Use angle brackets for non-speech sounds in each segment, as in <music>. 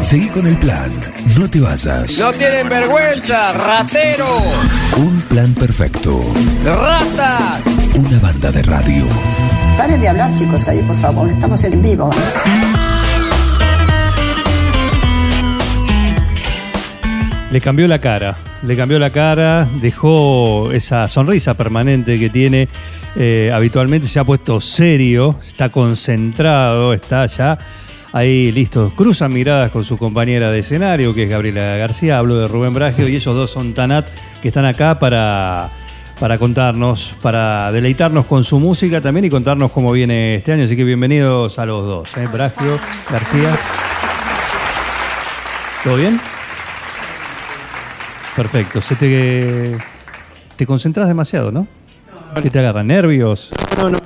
Seguí con el plan. No te vayas. No tienen vergüenza, ratero. Un plan perfecto. Rata. Una banda de radio. Paren de hablar, chicos, ahí, por favor. Estamos en vivo. Le cambió la cara, le cambió la cara, dejó esa sonrisa permanente que tiene. eh, habitualmente se ha puesto serio, está concentrado, está ya ahí listo. Cruzan miradas con su compañera de escenario, que es Gabriela García. Hablo de Rubén Bragio y ellos dos son Tanat, que están acá para, para contarnos, para deleitarnos con su música también y contarnos cómo viene este año. Así que bienvenidos a los dos, ¿eh? Bragio, García. ¿Todo bien? Perfecto. Se te, te concentras demasiado, ¿no? ¿Qué te agarra? ¿Nervios? No, no,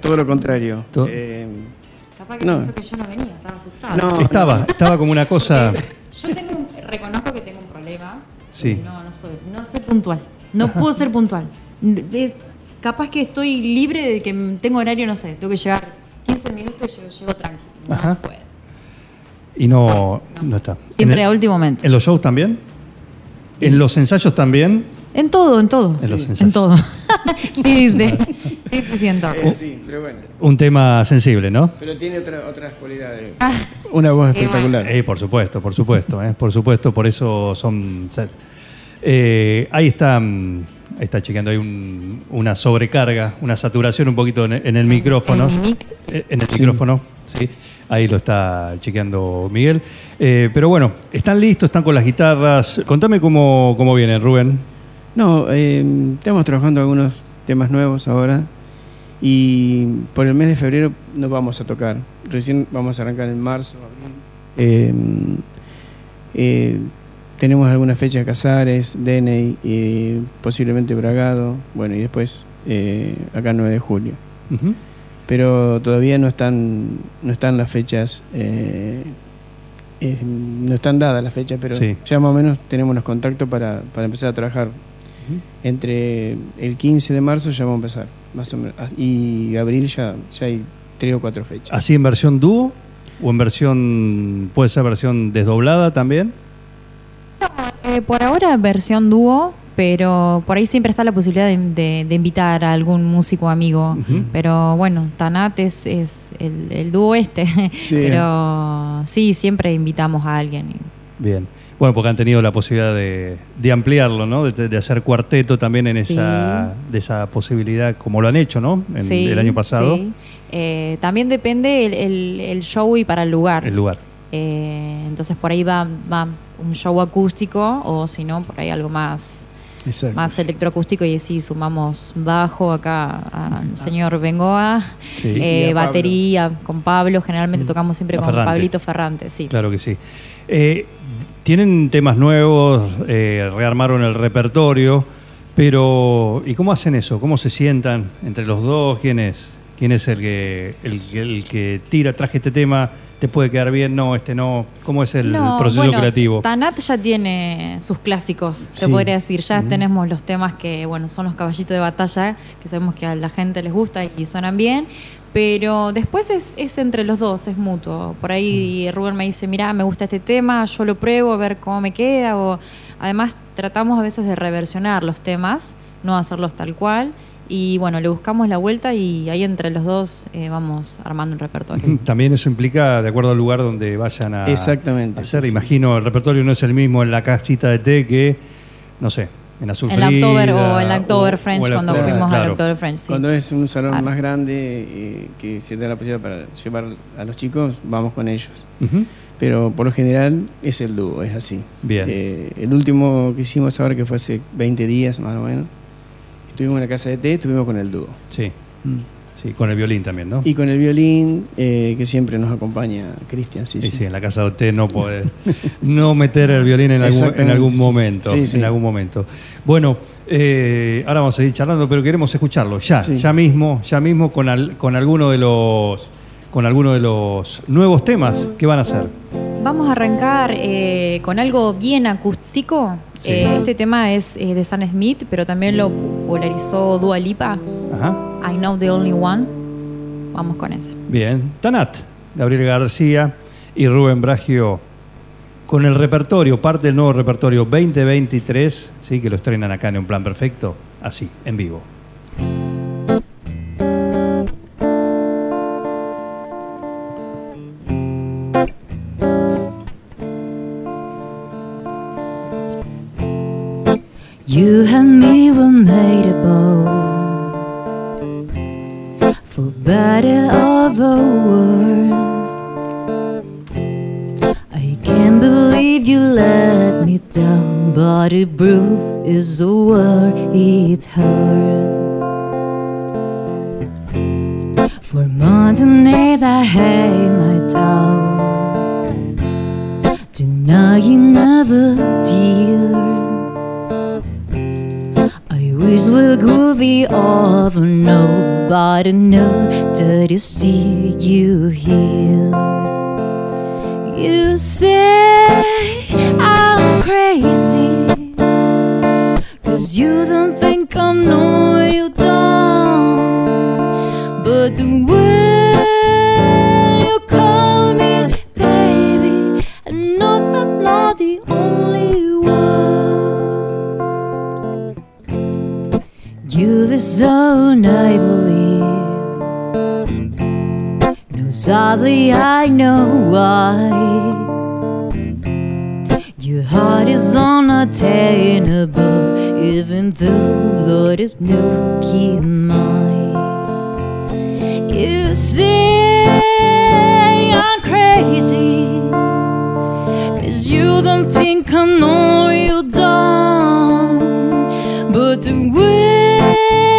todo lo contrario. To- Eh, Capaz que No. pensó que yo no venía, estaba asustada. No. Estaba, estaba como una cosa. <laughs> Yo tengo un- reconozco que tengo un problema. Sí. No, no soy, no soy puntual. No puedo ser puntual. Capaz que estoy libre de que tengo horario, no sé, tengo que llegar 15 minutos y yo llego tranquilo. No Ajá. puedo. Y no, no está. Siempre ¿En a último momento. ¿En los shows también? ¿En los ensayos también? En todo, en todo. En los ensayos. en todo. <laughs> sí, dice. Eh, sí, pero bueno. Un tema sensible, ¿no? Pero tiene otra- otras cualidades. Ah, Una voz espectacular. Eh, por supuesto, por supuesto, eh, por supuesto, por eso son... Eh, ahí está, mm, ahí está chequeando, hay un- una sobrecarga, una saturación un poquito en, en el micrófono. ¿En mic? Eh, En el micrófono, sí. Ahí lo está chequeando Miguel. Eh, pero bueno, están listos, están con las guitarras. Contame cómo, cómo vienen, Rubén. No, eh, estamos trabajando algunos temas nuevos ahora y por el mes de febrero no vamos a tocar. Recién vamos a arrancar en marzo, abril. Eh, eh, tenemos algunas fechas Casares, Deney, y posiblemente Bragado, bueno, y después eh, acá 9 de julio. Pero todavía no están no están las fechas eh, eh, no están dadas las fechas pero Sí. ya más o menos tenemos los contactos para, para empezar a trabajar entre el 15 de marzo ya vamos a empezar más o menos Ah, y abril ya ya hay tres o cuatro fechas ¿Así en versión dúo? ¿O en versión, puede ser versión desdoblada también? Eh, por ahora versión dúo, pero por ahí siempre está la posibilidad de, de- de invitar a algún músico amigo. Pero bueno, Tanat es, es el, el dúo este. <laughs> Sí. Pero sí, siempre invitamos a alguien. Bien. Bueno, porque han tenido la posibilidad de, de ampliarlo, ¿no? De, de hacer cuarteto también en Sí. esa, de esa posibilidad, como lo han hecho, ¿no? En, Sí, el año pasado, sí. Eh, también depende el, el- el show y para el lugar. el lugar. Eh, entonces por ahí va, va un show acústico o si no, por ahí algo más, Exacto. más electroacústico y así sumamos bajo acá al señor Bengoa, Sí. eh, Pablo. batería con Pablo, generalmente tocamos siempre A con Ferrante. Pablito Ferrante, sí. Claro que sí. Eh, tienen temas nuevos, eh, rearmaron el repertorio, pero ¿y cómo hacen eso? ¿Cómo se sientan entre los dos? ¿Quién es? ¿Quién es el que, el, que- el que tira, traje este tema, te puede quedar bien? No, este no. ¿Cómo es el No, proceso bueno, creativo? Tanat ya tiene sus clásicos, te Sí. podría decir. Ya tenemos los temas que, bueno, son los caballitos de batalla, que sabemos que a la gente les gusta y suenan bien. Pero después es, es entre los dos, es mutuo. Por ahí Rubén me dice, mira, me gusta este tema, yo lo pruebo a ver cómo me queda. O, además, tratamos a veces de reversionar los temas, no hacerlos tal cual. Y bueno, le buscamos la vuelta y ahí entre los dos eh, vamos armando un repertorio. También eso implica, de acuerdo al lugar donde vayan a Exactamente, a hacer. sí. Imagino, el repertorio no es el mismo en la casita de té que, no sé, en Azul En la October o en la October o- French o en la cuando fuimos a la claro. October French, sí. cuando es un salón Claro. más grande eh, que se da la posibilidad para llevar a los chicos vamos con ellos pero por lo general es el dúo, es así. Bien. Eh, el último que hicimos ahora, que fue hace 20 días más o menos, estuvimos en la casa de té, estuvimos con el dúo. Sí, sí, con el violín también, ¿no? Y con el violín, eh, que siempre nos acompaña Cristian, sí, Y sí. sí, en la casa de usted no puede <laughs> no meter el violín en algún, en algún momento. Sí, sí. En algún momento. Bueno, eh, ahora vamos a seguir charlando, pero queremos escucharlo ya, Sí. ya mismo, ya mismo con, al- con alguno de los con alguno de los nuevos temas que van a hacer. Vamos a arrancar eh, con algo bien acústico. Sí. Eh, este tema es eh, de Sam Smith, pero también lo popularizó Dua Lipa. Ajá. I Know the Only One. Vamos con eso. Bien. Tanat, Gabriel García y Rubén Bragio con el repertorio, parte del nuevo repertorio 2023, ¿sí? que lo estrenan acá en Un Plan Perfecto, así, en vivo. proof is the word It's hurts. But when you call me baby, I know that I'm not the only one. You were so neighborly. No, sadly, I know why. Your heart is unattainable, even though Lord is no key mine. Say I'm crazy, cause you don't think I know you don't. But when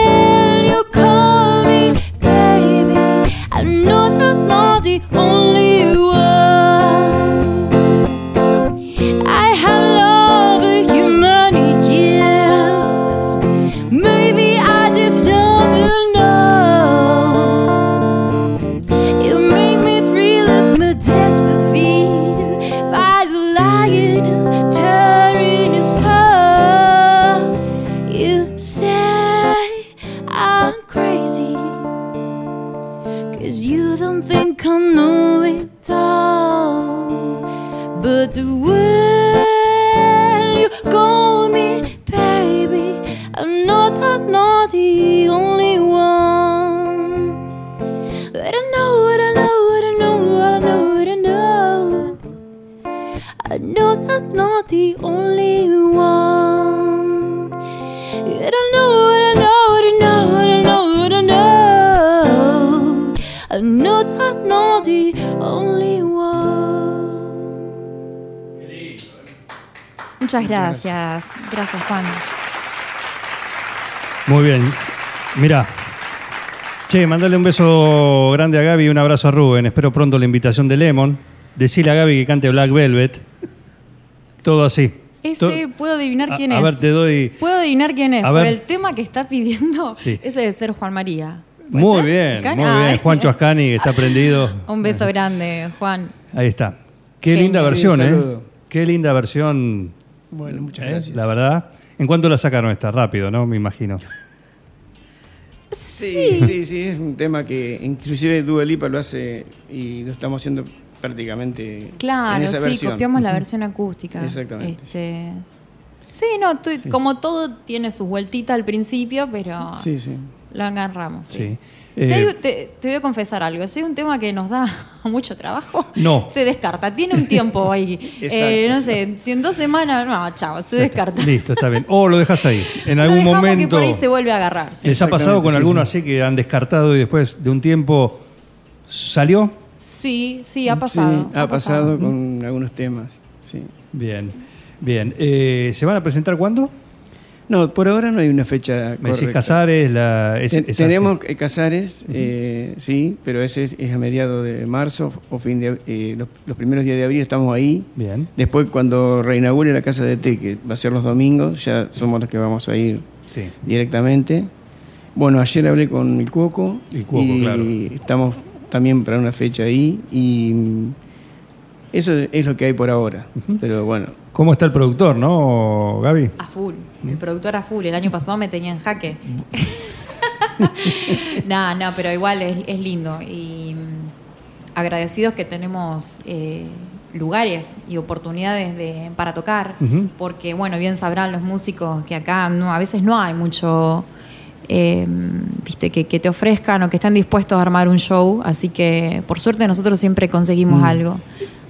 Muy bien. Mira. Che, mandale un beso grande a Gaby y un abrazo a Rubén. Espero pronto la invitación de Lemon. Decile a Gaby que cante Black Velvet. Todo así. Ese puedo adivinar A- quién a es. ver, te doy- Puedo adivinar quién es. A Por ver. el tema que está pidiendo, Sí. ese debe ser Juan María. ¿Puede Muy ser? bien, Ascani? muy bien. Ay. Juancho Ascani que está prendido. Un beso grande, Juan. Ahí está. Qué Genio. linda Sí, versión, ¿eh? Qué linda versión. Bueno, muchas ¿eh? gracias. La verdad. ¿En cuánto la sacaron esta? Rápido, ¿no? Me imagino. Sí, sí, sí, es un tema que inclusive Dua Lipa lo hace y lo estamos haciendo prácticamente en Claro, esa sí, versión. copiamos la versión acústica. Exactamente. Este, sí, no, tu- como todo tiene sus vueltitas al principio, pero Sí, sí. Lo agarramos. Sí. Sí. Si hay- Eh, te, te voy a confesar algo. Si hay un tema que nos da <laughs> mucho trabajo, No. se descarta. Tiene un tiempo ahí. <laughs> Exacto, Eh, no sí. sé, si en dos semanas, no, chao, se descarta. Listo, está bien. O lo dejas ahí. <laughs> En Lo algún dejamos que momento. por ahí se vuelve a agarrar. sí. ¿Les ha pasado con sí, algunos sí. así que han descartado y después de un tiempo salió? Sí, sí, ha pasado. Sí, ha, pasado, con algunos temas. Sí. Bien, bien. Eh, ¿Se van a presentar cuándo? No, por ahora no hay una fecha Me decís. Casares, la, es- Ten- es tenemos eh, Casares, eh, sí, pero ese es, es a mediados de marzo o fin de eh, los, los primeros días de abril estamos ahí. Bien. Después cuando reinaugure la casa de té, que va a ser los domingos, ya somos los que vamos a ir Sí. directamente. Bueno, ayer hablé con el Cuoco El Cuoco, y claro. estamos también para una fecha ahí y mm, eso es lo que hay por ahora. Pero bueno, ¿Cómo está el productor, no, Gaby? A full. El productor a full. El año pasado me tenía en jaque. <laughs> no, no, pero igual es, es lindo. Y mm, agradecidos que tenemos eh, lugares y oportunidades de, para tocar, porque bueno, bien sabrán los músicos que acá no, a veces no hay mucho, eh, viste, que, que te ofrezcan o que estén dispuestos a armar un show, así que por suerte nosotros siempre conseguimos algo,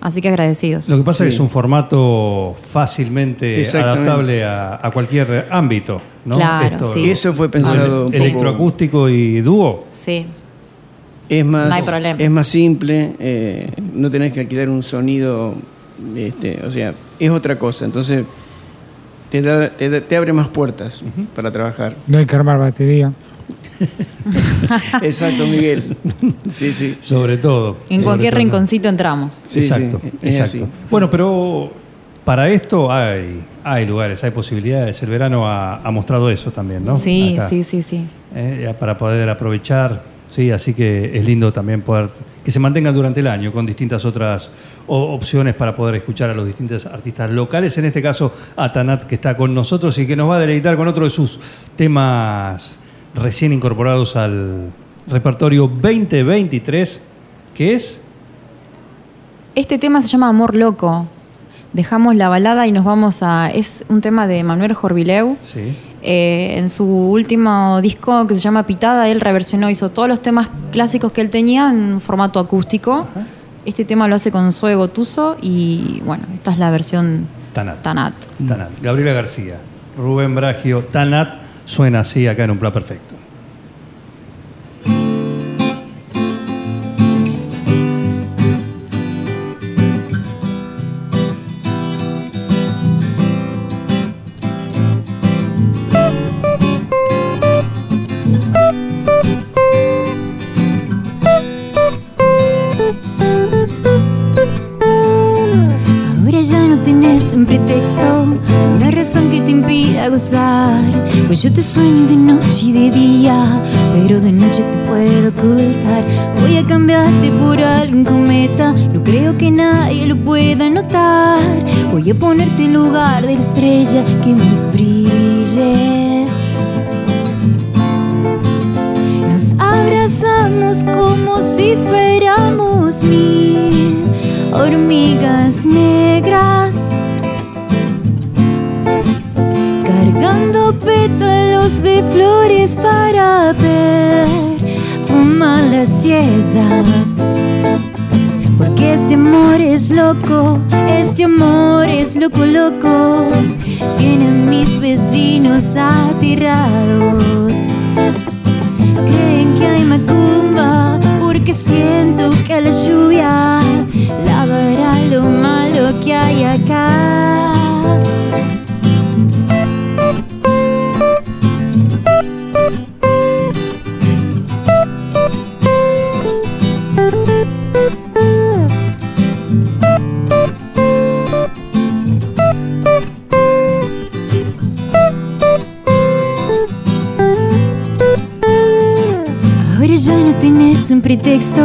así que agradecidos. Lo que pasa es que es un formato fácilmente adaptable a, a cualquier ámbito. ¿no? Claro, sí. Eso fue pensado Sí. poco- Electroacústico y dúo. Sí, Es más, No hay problema. es más simple, eh, no tenés que alquilar un sonido, este, o sea, es otra cosa. Entonces, te, da- te, da- te abre más puertas para trabajar. No hay que armar batería. <laughs> Exacto, Miguel. sí, sí. Sobre todo. en Sobre cualquier todo. rinconcito entramos. Sí, exacto, sí, exacto. así. Bueno, pero para esto hay, hay lugares, hay posibilidades. El verano ha, ha mostrado eso también, ¿no? Sí, Acá. sí, sí, sí. Eh, para poder aprovechar, sí, así que es lindo también poder que se mantengan durante el año con distintas otras opciones para poder escuchar a los distintos artistas locales, en este caso a Tanat que está con nosotros y que nos va a deleitar con otro de sus temas recién incorporados al repertorio 2023, que es Este tema se llama Amor Loco. Dejamos la balada y nos vamos a... Es un tema de Manuel Jorvileu. sí, Eh, en su último disco que se llama Pitada, él reversionó, hizo todos los temas clásicos que él tenía en formato acústico. Este tema lo hace con Zoe Gotuso y bueno, esta es la versión Tanat. Tanat. Tanat. Gabriela García, Rubén Bragio, Tanat suena así acá en un plan perfecto. Yo te sueño de noche y de día, pero de noche te puedo ocultar. Voy a cambiarte por algún cometa, no creo que nadie lo pueda notar. Voy a ponerte en lugar de la estrella que más brille. Nos abrazamos como si fuéramos mil hormigas negras, pétalos de flores para ver fumar la siesta. Porque este amor es loco, este amor es loco, loco. Tienen mis vecinos aterrados creen que hay macumba porque siento que la lluvia lavará lo malo que hay acá. Ahora ya no tienes un pretexto,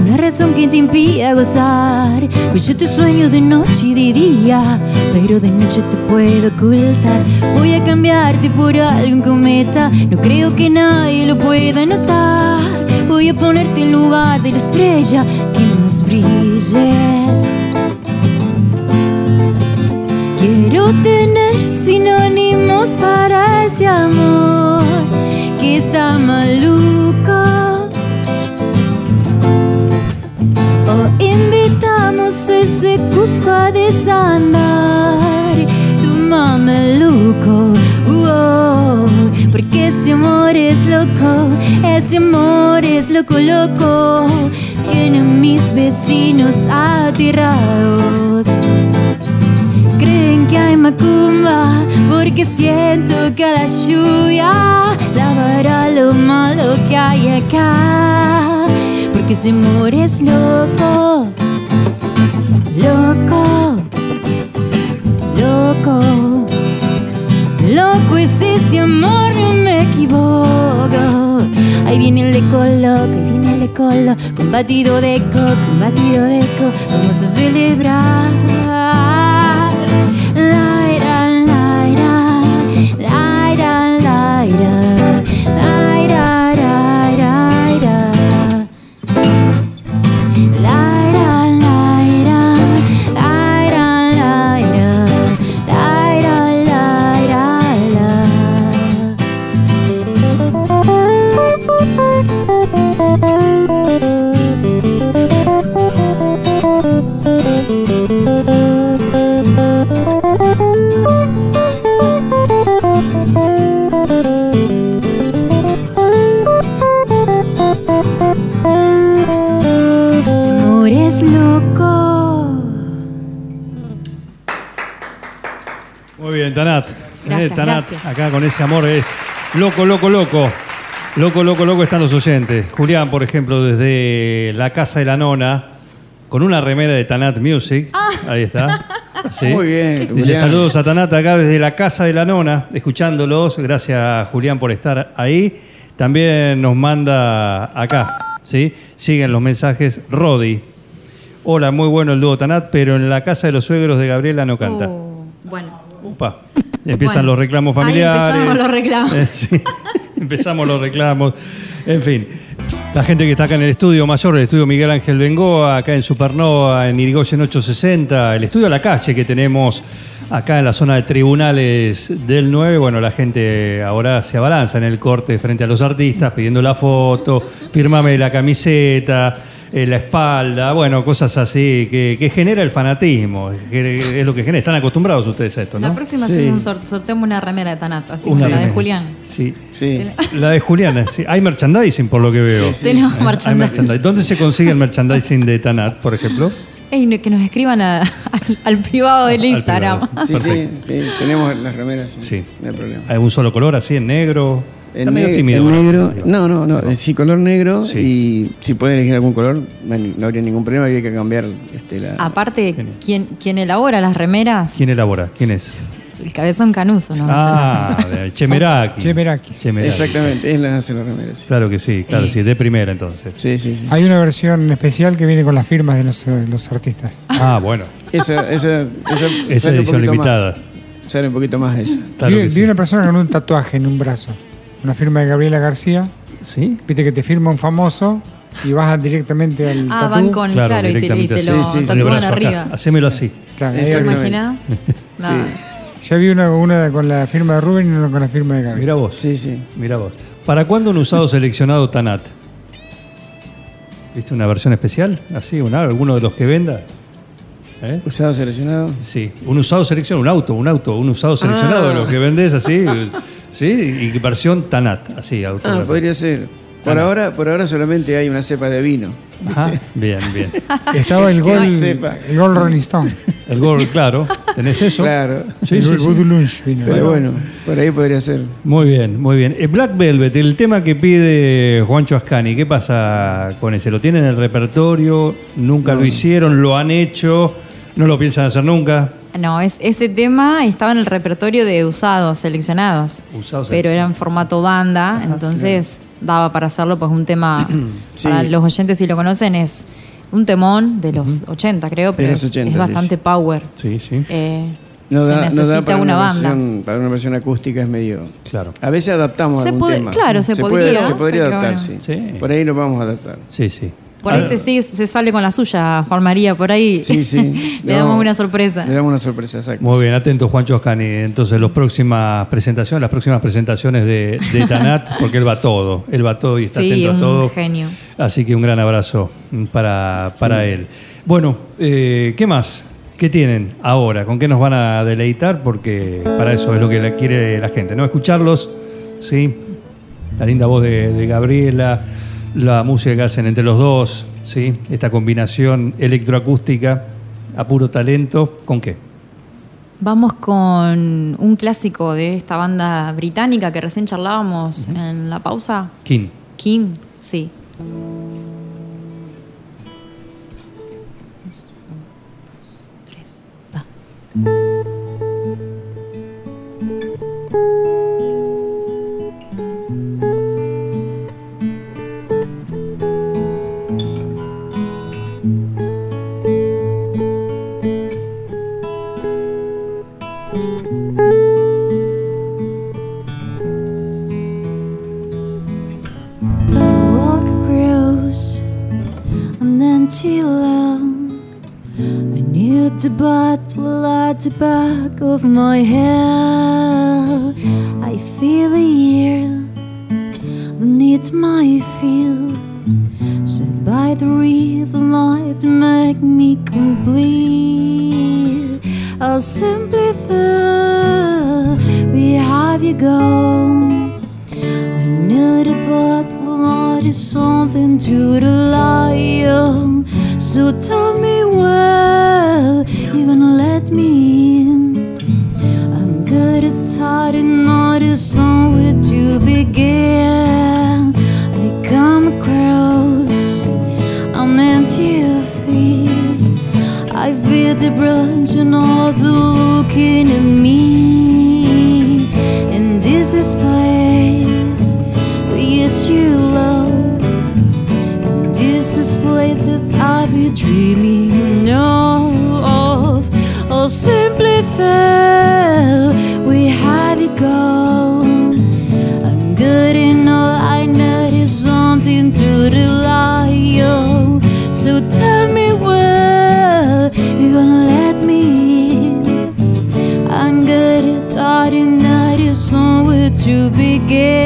una razón que te impida gozar. Pues yo te sueño de noche y de día, pero de noche te puedo ocultar. Voy a cambiarte por algún cometa, no creo que nadie lo pueda notar. Voy a ponerte en lugar de la estrella que más brille. Quiero tener sinónimos para ese amor que está maluco. O invitamos ese cuco a desandar tu mameluco. Oh, porque ese amor es loco, ese amor es loco, loco. Tienen mis vecinos aterrados creen que hay macumba porque siento que la lluvia lavará lo malo que hay acá. Porque ese amor es loco loco loco loco es este amor no me equivoco ahí viene el ecolo que viene el ecolo con batido de coco con batido de coco vamos a celebrar Tanat. Gracias, Eh, Tanat, gracias. acá con ese amor es loco, loco, loco. Loco, loco, loco están los oyentes. Julián, por ejemplo, desde la casa de la nona, con una remera de Tanat Music. Ah. Ahí está. Sí. Muy bien, Dice Julián. saludos a Tanat acá desde la casa de la nona, escuchándolos. Gracias, Julián, por estar ahí. También nos manda acá, ¿sí? Siguen los mensajes. Rodi. Hola, muy bueno el dúo Tanat, pero en la casa de los suegros de Gabriela no canta. Uh, bueno. Upa. Empiezan Bueno, los reclamos ahí familiares. empezamos los reclamos. Eh, <laughs> sí. empezamos los reclamos. En fin. La gente que está acá en el estudio mayor, el estudio Miguel Ángel Bengoa, acá en Supernova, en Irigoyen 860, el estudio a la calle que tenemos acá en la zona de tribunales del 9. Bueno, la gente ahora se abalanza en el corte frente a los artistas pidiendo la foto, firmame la camiseta, eh, la espalda, bueno, cosas así que, que genera el fanatismo, que es lo que genera. Están acostumbrados ustedes a esto, ¿no? La próxima Sí. hacemos un sort- sorteamos una remera de Tanat, así Una la de. Julián. Sí. Sí. La de Juliana, sí. Hay merchandising por lo que veo. Sí, Tenemos Hay merchandising. merchandising. ¿Dónde se consigue el merchandising de Tanat, por ejemplo? Ey, que nos escriban a- al, al privado del Instagram. privado. Sí, sí, Perfecto. sí, tenemos las remeras, sí, Sí. no hay problema. ¿Hay un solo color así, en negro? En, medio neg- tímido, en ¿no? negro, no, no, no, sí, color negro Sí. y si pueden elegir algún color, no, hay- no habría ningún problema, habría que cambiar este, la... Aparte, Genial. quien, quien elabora las remeras, ¿Quién elabora? ¿Quién es? el cabezón canuso, ¿no? Ah, <laughs> de Chemeraki. Chemeraki. Chemeraki. Exactamente, él las hace las remeras. Sí, Claro que sí, claro, Sí. sí, de primera entonces. sí, sí. sí. Hay una versión especial que viene con las firmas de los, los artistas. Ah, bueno, Esa, esa, esa, edición limitada. Más, sale un poquito más esa. Claro vi, sí. una persona con un tatuaje en un brazo. Una firma de Gabriela García. ¿Sí? Viste que te firma un famoso y vas directamente al Ah, tatú. van con, Claro, claro, y te, y te lo Sí, sí, sí. Tatúan acá. arriba. Hacémelo así. Claro, ¿Se imagina? <laughs> No. Ya vi una, una con la firma de Rubén y una con la firma de Gabriela. Mira vos. Sí, sí. Mira vos. ¿Para cuándo un usado seleccionado Tanat? ¿Viste una versión especial? ¿Así? ¿Una, ¿Alguno de los que venda? ¿Eh? Usado seleccionado. Sí, un usado seleccionado, un auto, un auto, un usado seleccionado de Ah. los que vendés así, <laughs> sí, y versión Tanat, así. Ah, podría ser. Por Ah. ahora, por ahora solamente hay una cepa de vino. Ajá, bien, bien. <laughs> Estaba el <laughs> gol, sepa. el gol Rolling Stone. El gol, claro, ¿tenés eso? Claro. Sí, el sí, gol sí. Voodoo Lunch vino. Pero bueno, por ahí podría ser. Muy bien, muy bien. Eh, Black Velvet, el tema que pide Juancho Ascani, ¿qué pasa con ese? ¿Lo tienen en el repertorio? ¿Nunca lo hicieron? ¿Lo han hecho? ¿No lo piensan hacer nunca? No, es, ese tema estaba en el repertorio de usados, seleccionados. Usados pero era en formato banda, entonces daba para hacerlo, pues un tema, <clears throat> Sí. para los oyentes si lo conocen, es un temón de los 80 creo, pero es, 80, es sí, bastante sí. power. Sí, sí, Eh, No se da, no necesita da para una, banda. Versión, para una versión acústica es medio. claro. A veces adaptamos Se algún puede- tema. claro, se puede- podría, se podría adaptar, bueno. sí. Sí. Por ahí lo vamos a adaptar. Sí, sí. Por ahí Ah, se, sí, se sale con la suya, Juan María, por ahí Sí, sí. <laughs> le No, damos una sorpresa. Le damos una sorpresa, exacto. Muy bien, atento Juancho Ascani. Entonces, las próximas presentaciones, las próximas presentaciones de, de Tanat, <laughs> porque él va todo, él va todo y está Sí, atento a un todo. genio. Así que un gran abrazo para, para él. Bueno, eh, ¿qué más? ¿Qué tienen ahora? ¿Con qué nos van a deleitar? Porque para eso es lo que quiere la gente, ¿no? Escucharlos, ¿sí? La linda voz de, de Gabriela, la música que hacen entre los dos, ¿sí? Esta combinación electroacústica a puro talento, ¿con qué? Vamos con un clásico de esta banda británica que recién charlábamos en la pausa. King. King, sí. Tres, va. The branch and all the looking at me. forgive.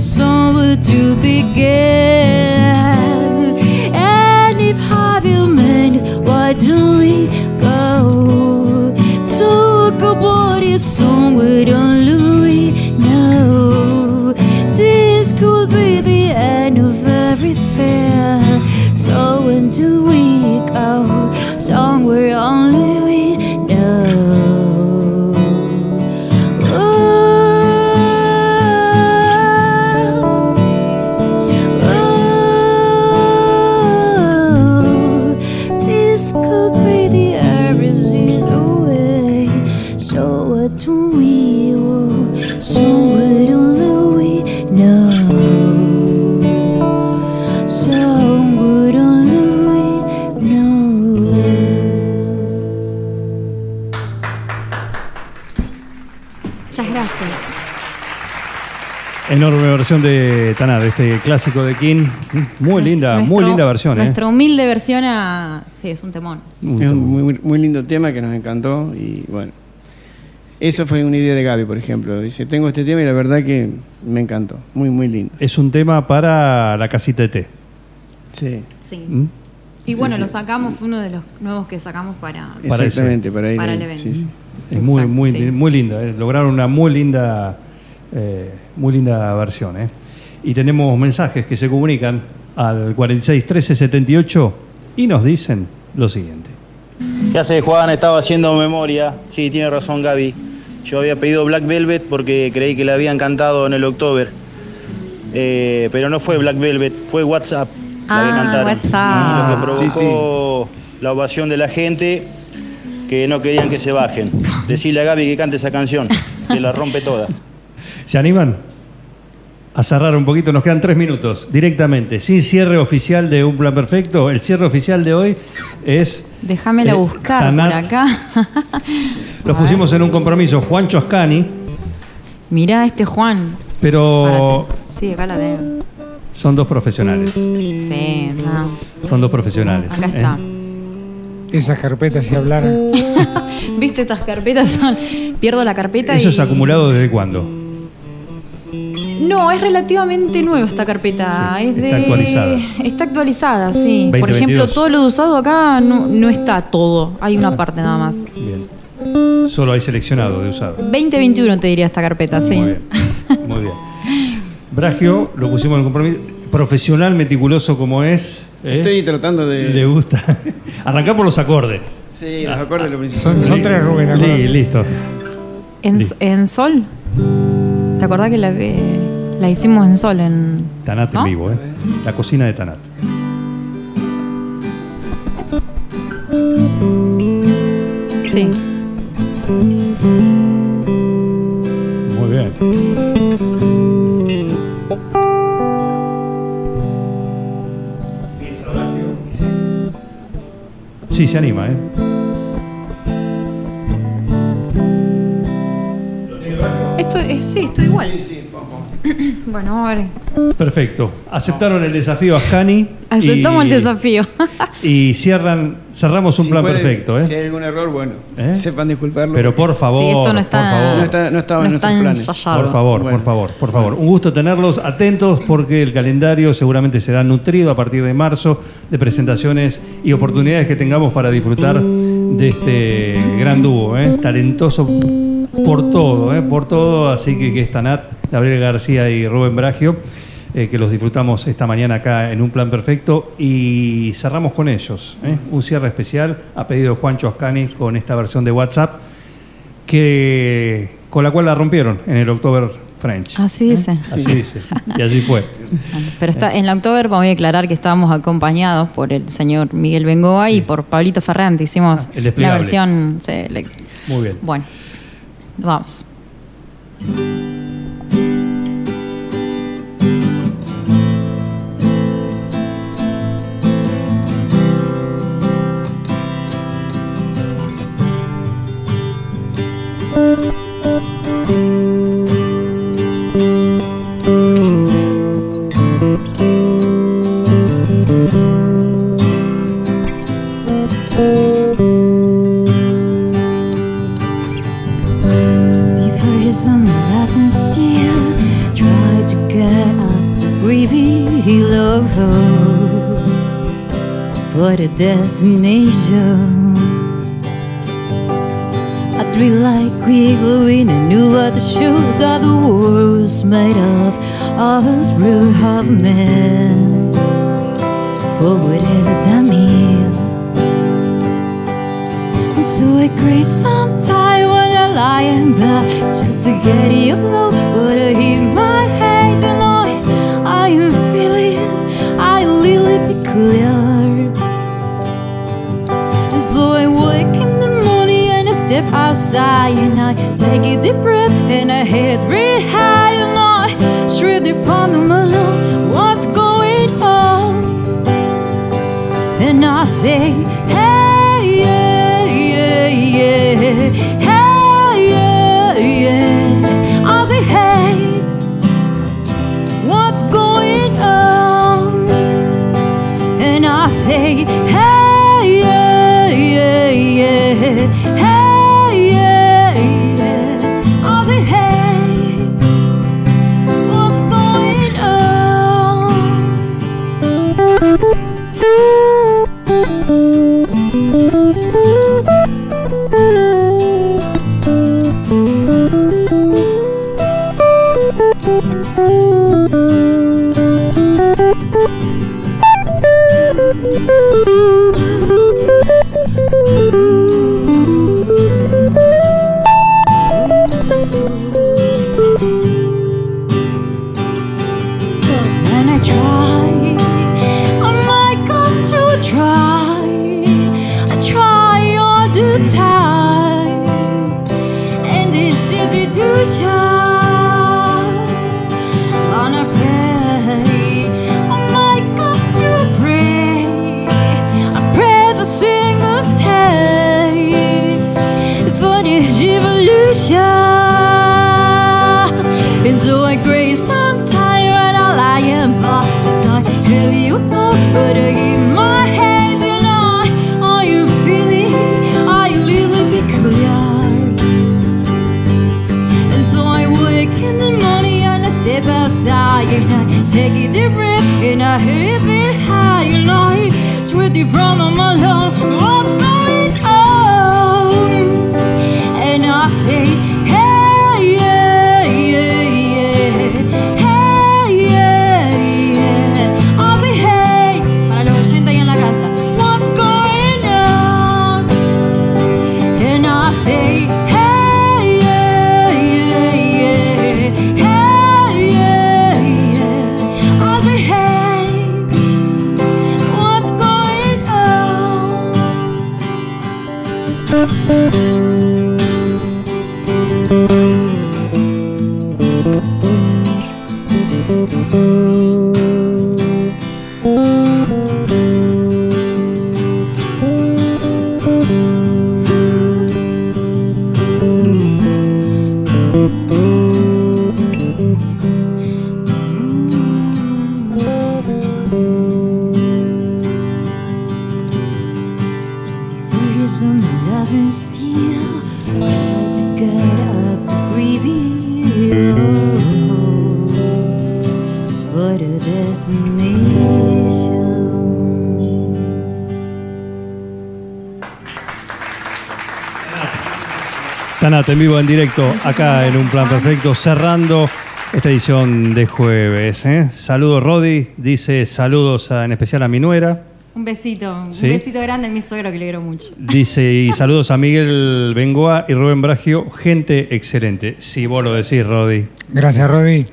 song would you begin? Enorme versión de Taná, de este clásico de King. Muy linda, muy linda versión. ¿eh? Nuestra humilde versión a. Sí, es un temón. Un Es un muy, muy lindo tema que nos encantó y bueno. Eso fue una idea de Gaby, por ejemplo. Dice, tengo este tema y la verdad que me encantó. Muy, muy lindo. Es un tema para la casita de té. Sí. Sí. ¿Mm? Y bueno, sí. lo sacamos, fue uno de los nuevos que sacamos para. Para Exactamente, para ir Para el evento. Sí, sí. Es muy, Exacto, muy, sí. muy linda. ¿eh? Lograron una muy linda, eh, muy linda versión. ¿eh? Y tenemos mensajes que se comunican al 46 13 78 y nos dicen lo siguiente. ¿Qué hace Juan? Estaba haciendo memoria. Sí, tiene razón Gaby. Yo había pedido Black Velvet porque creí que le habían cantado en el October. Eh, pero no fue Black Velvet, fue WhatsApp la que Ah, cantaron. WhatsApp. Y lo que provocó Sí, la ovación de la gente que no querían que se bajen. Decirle a Gaby que cante esa canción, que la rompe toda. ¿Se animan? A cerrar un poquito, nos quedan tres minutos directamente, sin cierre oficial de Un Plan Perfecto. El cierre oficial de hoy es. Déjamela eh, buscar Tanat. por acá. <laughs> Los pusimos en un compromiso, Juan Choscani, Mirá este Juan. pero Párate. Sí, acá la tengo. son dos profesionales. Sí, no. Son dos profesionales. Acá ¿eh? está. Esas carpetas, si hablaran. <laughs> ¿Viste estas carpetas? Son- Pierdo la carpeta ¿Eso y. es acumulado desde cuándo? No, es relativamente nueva esta carpeta. Sí, es de- está actualizada. Está actualizada, sí. Por 2022. ejemplo, todo lo de usado acá no, no está todo. Hay una parte nada más. Bien. Solo hay seleccionado de usado. 2021 te diría esta carpeta, sí. Muy bien. Muy bien. Bragio, lo pusimos en el compromiso. Profesional, meticuloso como es. ¿eh? Estoy tratando de. Le gusta. Arrancar por los acordes. Sí, los acordes lo principal. Son, son tres Rubén. Li- listo. En, Listo. en sol. ¿Te acordás que la, eh, la hicimos en sol? En, Tanat ¿No? en vivo, ¿eh? La cocina de Tanat. Sí. Muy bien. Sí, se anima, ¿eh? Sí, esto igual. <clears throat> bueno, vamos a ver. Perfecto. Aceptaron el desafío Ascani. Aceptamos y- el desafío. Y cierran, cerramos un Si plan puede- perfecto, Si ¿eh? hay algún error, bueno, ¿Eh? sepan disculparlo. Pero por favor, Sí, esto no por favor. no, está, no estaba no en está nuestros planes. ensayado. Por favor, Bueno. por favor, por favor. Un gusto tenerlos atentos porque el calendario seguramente será nutrido a partir de marzo de presentaciones y oportunidades que tengamos para disfrutar de este gran dúo, ¿eh? talentoso por todo, ¿eh? por todo. Así que que es Tanat, Gabriel García y Rubén Bragio, eh, que los disfrutamos esta mañana acá en Un Plan Perfecto y cerramos con ellos. ¿eh? Un cierre especial a pedido de Juancho Ascani con esta versión de WhatsApp que con la cual la rompieron en el October French. Así dice. Así dice. Y así fue. Pero está, en la October voy a aclarar que estábamos acompañados por el señor Miguel Bengoa y por Pablito Ferrante. Hicimos Ah, el la versión. sí, le- Muy bien. bueno, vamos. Destination. I'd really like quick when I knew what the shoot of the world was made of Us real of men. For whatever done me so I agree sometime when you're lying back Just to get you know what I hear my head. And I I am feeling? I really peculiar? And so I wake in the morning and I step outside And I take a deep breath and I head real high And I straight of my love What's going on? And I say, hey, revolution. And so I pray sometime when I lie and bar, just like you know, but I in my head and I, are you feeling? I really peculiar. And so I wake in the morning and I step out side and I take a deep breath and I hit it high and I swear the problem alone. What's going En vivo, en directo, acá en Un Plan Perfecto, cerrando esta edición de jueves. ¿eh? Saludos, Rodi. Dice saludos a- en especial a mi nuera. Un besito, Sí. un besito grande a mi suegro que le quiero mucho. Dice, y <laughs> saludos a Miguel Bengoa y Rubén Bragio. Gente excelente. Si vos lo decís, Rodi. Gracias, Rodi.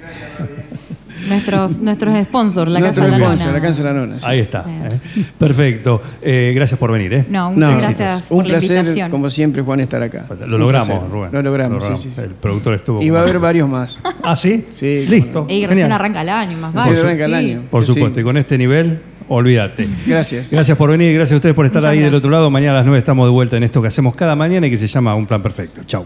Nuestros, nuestros sponsors, la Nuestro Casa de la sponsor, la Casa de la Nona. sí. Ahí está. ¿eh? Perfecto. Eh, gracias por venir. ¿eh? No, muchas No, gracias Un por la placer, invitación. como siempre, Juan, estar acá. Lo Un logramos. Rubén. Lo logramos, sí, sí, sí. El productor estuvo. Y va a haber varios más. ¿Ah, sí? Sí, Listo. Y recién Genial. arranca el año, más vale. arranca el año. Por Sí. supuesto. Y con este nivel, olvídate. Gracias. Gracias por venir gracias a ustedes por estar Muchas ahí del otro lado. Mañana a las 9 estamos de vuelta en esto que hacemos cada mañana y que se llama Un Plan Perfecto. Chau.